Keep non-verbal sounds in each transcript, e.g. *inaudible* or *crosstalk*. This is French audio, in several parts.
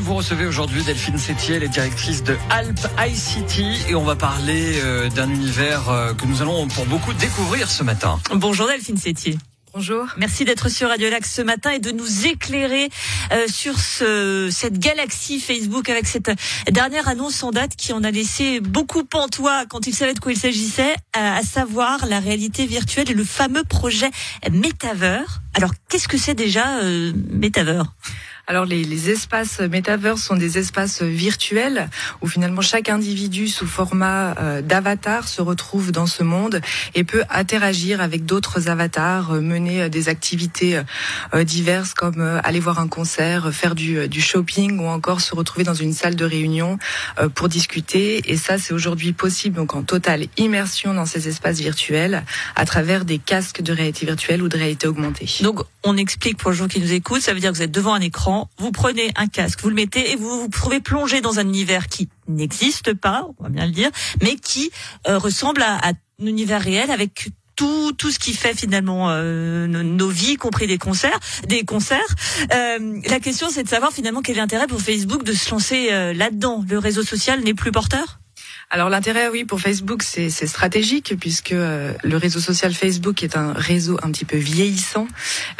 vous recevez aujourd'hui Delphine Sétier, elle est directrice de Alp ICT et on va parler euh, d'un univers euh, que nous allons pour beaucoup découvrir ce matin. Bonjour Delphine Sétier. Bonjour. Merci d'être sur Radio Lac ce matin et de nous éclairer euh, sur ce, cette galaxie Facebook avec cette dernière annonce en date qui en a laissé beaucoup pantois quand il savait de quoi il s'agissait, à, à savoir la réalité virtuelle et le fameux projet Metaver. Alors qu'est-ce que c'est déjà euh, Metaver alors les, les, espaces Metaverse sont des espaces virtuels où finalement chaque individu sous format euh, d'avatar se retrouve dans ce monde et peut interagir avec d'autres avatars, euh, mener euh, des activités diverses comme aller voir un concert, faire du, du, shopping ou encore se retrouver dans une salle de réunion pour discuter. Et ça c'est aujourd'hui possible donc en totale immersion dans ces espaces virtuels à travers des casques de réalité virtuelle ou de réalité augmentée. Donc on explique pour les gens qui nous écoutent, ça veut dire que vous êtes devant un écran vous prenez un casque, vous le mettez et vous vous trouvez plongé dans un univers qui n'existe pas, on va bien le dire, mais qui euh, ressemble à, à, un univers réel avec tout, tout ce qui fait finalement euh, nos, nos, vies, y compris des concerts, des concerts. Euh, la question, c'est de savoir finalement quel est l'intérêt pour Facebook de se lancer euh, là-dedans. Le réseau social n'est plus porteur? Alors l'intérêt, oui, pour Facebook, c'est stratégique puisque euh, le réseau social Facebook est un réseau un petit peu vieillissant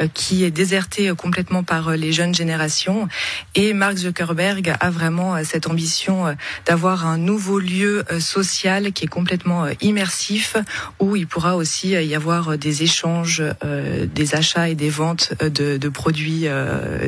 euh, qui est déserté euh, complètement par les jeunes générations. Et Mark Zuckerberg a vraiment cette ambition d'avoir un nouveau lieu social qui est complètement immersif où il pourra aussi y avoir des échanges, des achats et des ventes de, de produits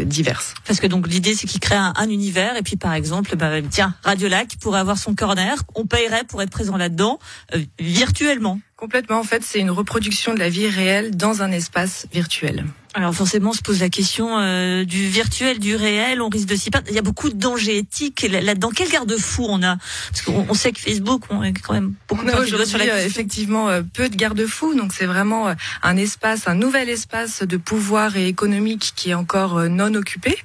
divers. Parce que donc l'idée, c'est qu'il crée un, un, univers et puis par exemple, bah, tiens, Radio Lac pourrait avoir son corner. Paierait pour être présent là-dedans euh, virtuellement. Complètement. En fait, c'est une reproduction de la vie réelle dans un espace virtuel. Alors forcément, on se pose la question euh, du virtuel, du réel. On risque de s'y perdre. Il y a beaucoup de dangers éthiques là-dedans. Quel garde-fou on a? Parce qu'on on sait que Facebook, on est quand même beaucoup on a aujourd'hui euh, effectivement euh, peu de garde-fous. Donc c'est vraiment euh, un espace, un nouvel espace de pouvoir et économique qui est encore non occupé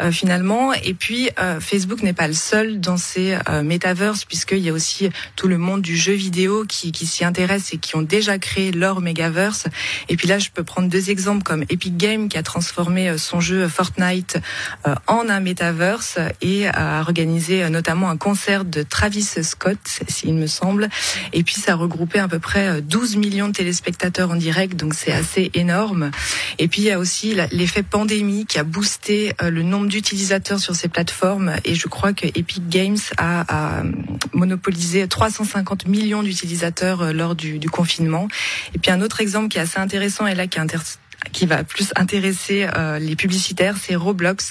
euh, finalement. Et puis Facebook n'est pas le seul dans ces metaverses puisqu'il y a aussi tout le monde du jeu vidéo qui, qui s'y intéresse et qui ont déjà créé leur megaverse. Et puis là, je peux prendre deux exemples comme Epic Game qui a transformé son jeu Fortnite en un metaverse et a organisé notamment un concert de Travis Scott, s'il me semble. Et puis ça a regroupé à peu près 12 millions de téléspectateurs en direct, donc c'est assez énorme. Et puis il y a aussi l'effet pandémie qui a boosté le nombre d'utilisateurs sur ces plateformes. Et je crois que Epic Games a, monopolisé 350 millions d'utilisateurs lors du confinement. Et puis un autre exemple qui est assez intéressant et là qui est intéressant qui va plus intéresser euh, les publicitaires, c'est Roblox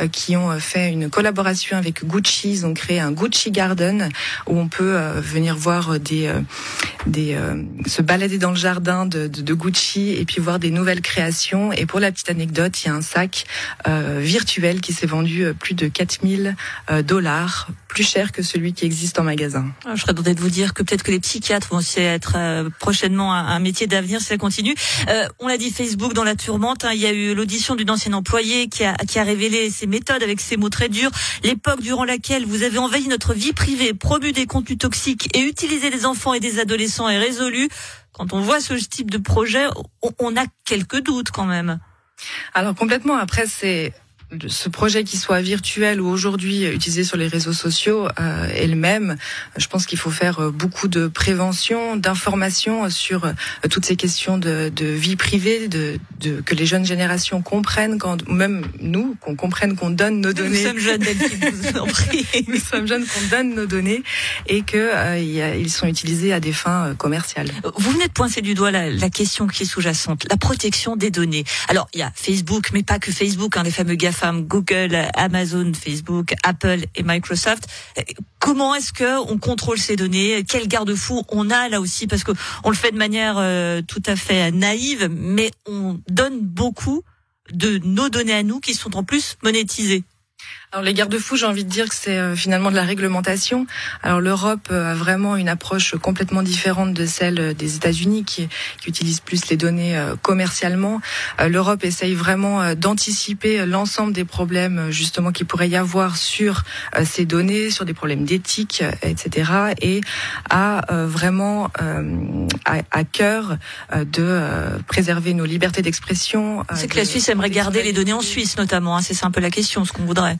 euh, qui ont fait une collaboration avec Gucci. Ils ont créé un Gucci Garden où on peut euh, venir voir des, se balader dans le jardin de, Gucci et puis voir des nouvelles créations. Et pour la petite anecdote, il y a un sac virtuel qui s'est vendu plus de 4000 dollars plus cher que celui qui existe en magasin. Ah, je serais tenté de vous dire que peut-être que les psychiatres vont aussi être euh, prochainement un, métier d'avenir si ça continue. Euh, on l'a dit, Facebook dans la tourmente. Hein, il y a eu l'audition d'une ancienne employée qui a, qui a révélé ses méthodes avec ses mots très durs. L'époque durant laquelle vous avez envahi notre vie privée, promu des contenus toxiques et utilisé des enfants et des adolescents est résolu. Quand on voit ce type de projet, on, on a quelques doutes quand même. Alors complètement. Après, c'est ce projet qui soit virtuel ou aujourd'hui utilisé sur les réseaux sociaux euh, est le même. Je pense qu'il faut faire beaucoup de prévention, d'information sur euh, toutes ces questions de, de vie privée, de, de, que les jeunes générations comprennent, quand, même nous, qu'on comprenne qu'on donne nos données. Nous sommes jeunes, vous en *laughs* prie. nous sommes jeunes, qu'on donne nos données et que euh, y a, ils sont utilisés à des fins commerciales. Vous venez de pointer du doigt la, la question qui est sous-jacente, la protection des données. Alors il y a Facebook, mais pas que Facebook, hein, les fameux GAFA Google, Amazon, Facebook, Apple et Microsoft. Comment est-ce que on contrôle ces données? Quel garde-fou on a là aussi? Parce que on le fait de manière euh, tout à fait naïve, mais on donne beaucoup de nos données à nous qui sont en plus monétisées. Alors les garde-fous, j'ai envie de dire que c'est euh, finalement de la réglementation. Alors l'Europe euh, a vraiment une approche complètement différente de celle des États-Unis qui, qui utilisent plus les données euh, commercialement. L'Europe essaye vraiment d'anticiper l'ensemble des problèmes justement qu'il pourrait y avoir sur ces données, sur des problèmes d'éthique, etc. Et a vraiment à, à cœur de préserver nos libertés d'expression. C'est que la Suisse aimerait garder les données en Suisse notamment. Hein, c'est un peu la question, ce qu'on voudrait.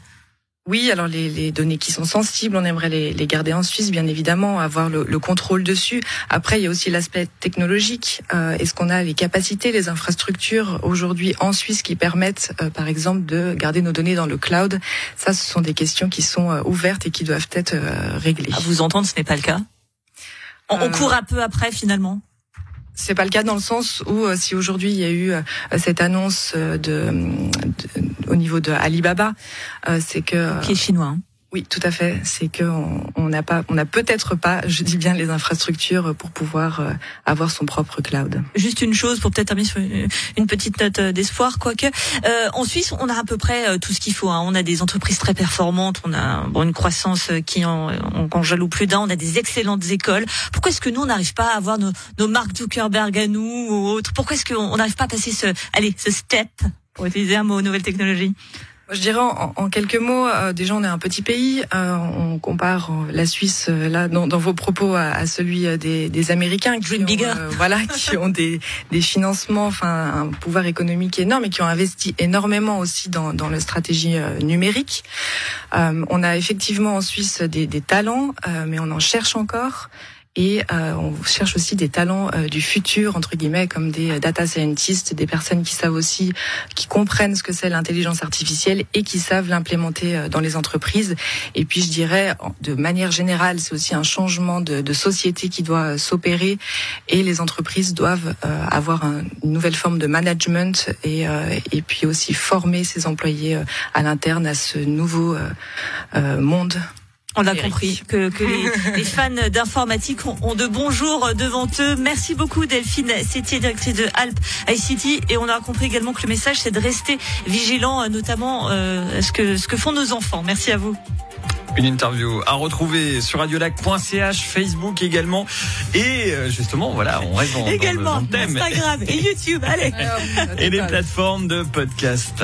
Oui, alors les, les, données qui sont sensibles, on aimerait les, les garder en Suisse, bien évidemment, avoir le, le contrôle dessus. Après, il y a aussi l'aspect technologique. Euh, Est-ce qu'on a les capacités, les infrastructures aujourd'hui en Suisse qui permettent, euh, par exemple, de garder nos données dans le cloud? Ça, ce sont des questions qui sont euh, ouvertes et qui doivent être euh, réglées. À vous entendre, ce n'est pas le cas? On, on court un peu après, finalement? C'est pas le cas dans le sens où euh, si aujourd'hui il y a eu euh, cette annonce euh, de, de, au niveau de Alibaba, c'est que qui est chinois. Hein. Oui, tout à fait. C'est que on n'a pas, on n'a peut-être pas, je dis bien, les infrastructures pour pouvoir avoir son propre cloud. Juste une chose pour peut-être terminer sur une petite note d'espoir, quoique euh, en Suisse, on a à peu près tout ce qu'il faut. Hein. On a des entreprises très performantes, on a bon, une croissance qui en, en, en jaloux plus d'un, on a des excellentes écoles. Pourquoi est-ce que nous on n'arrive pas à avoir nos, nos Mark Zuckerberg à nous ou autres? Pourquoi est-ce qu'on n'arrive pas à passer ce, allez, ce step? Pour utiliser un mot nouvelle technologie je dirais en, en, quelques mots, euh, déjà on est un petit pays. Euh, on compare la Suisse euh, là dans, dans, vos propos à, à celui des, des, Américains qui ont, euh, voilà, *laughs* qui ont des, des, financements, enfin un pouvoir économique énorme et qui ont investi énormément aussi dans, dans la stratégie numérique. on a effectivement en Suisse des, des talents, mais on en cherche encore. Et euh, on cherche aussi des talents euh, du futur, entre guillemets, comme des data scientists, des personnes qui savent aussi, qui comprennent ce que c'est l'intelligence artificielle et qui savent l'implémenter euh, dans les entreprises. Et puis je dirais, de manière générale, c'est aussi un changement de, de société qui doit s'opérer et les entreprises doivent euh, avoir un, une nouvelle forme de management et, euh, et puis aussi former ses employés à l'interne à ce nouveau monde on l'a compris que, que les, *laughs* les, fans d'informatique ont, ont, de bons jours devant eux. Merci beaucoup Delphine Sétier, directrice de Alp ICT. Et on a compris également que le message c'est de rester vigilant, notamment euh, ce que ce que font nos enfants. Merci à vous. Une interview à retrouver sur radiolac.ch, Facebook également. Et justement, voilà, on reste dans, également, dans le thème. Instagram et *laughs* YouTube, allez. et les plateformes de podcast.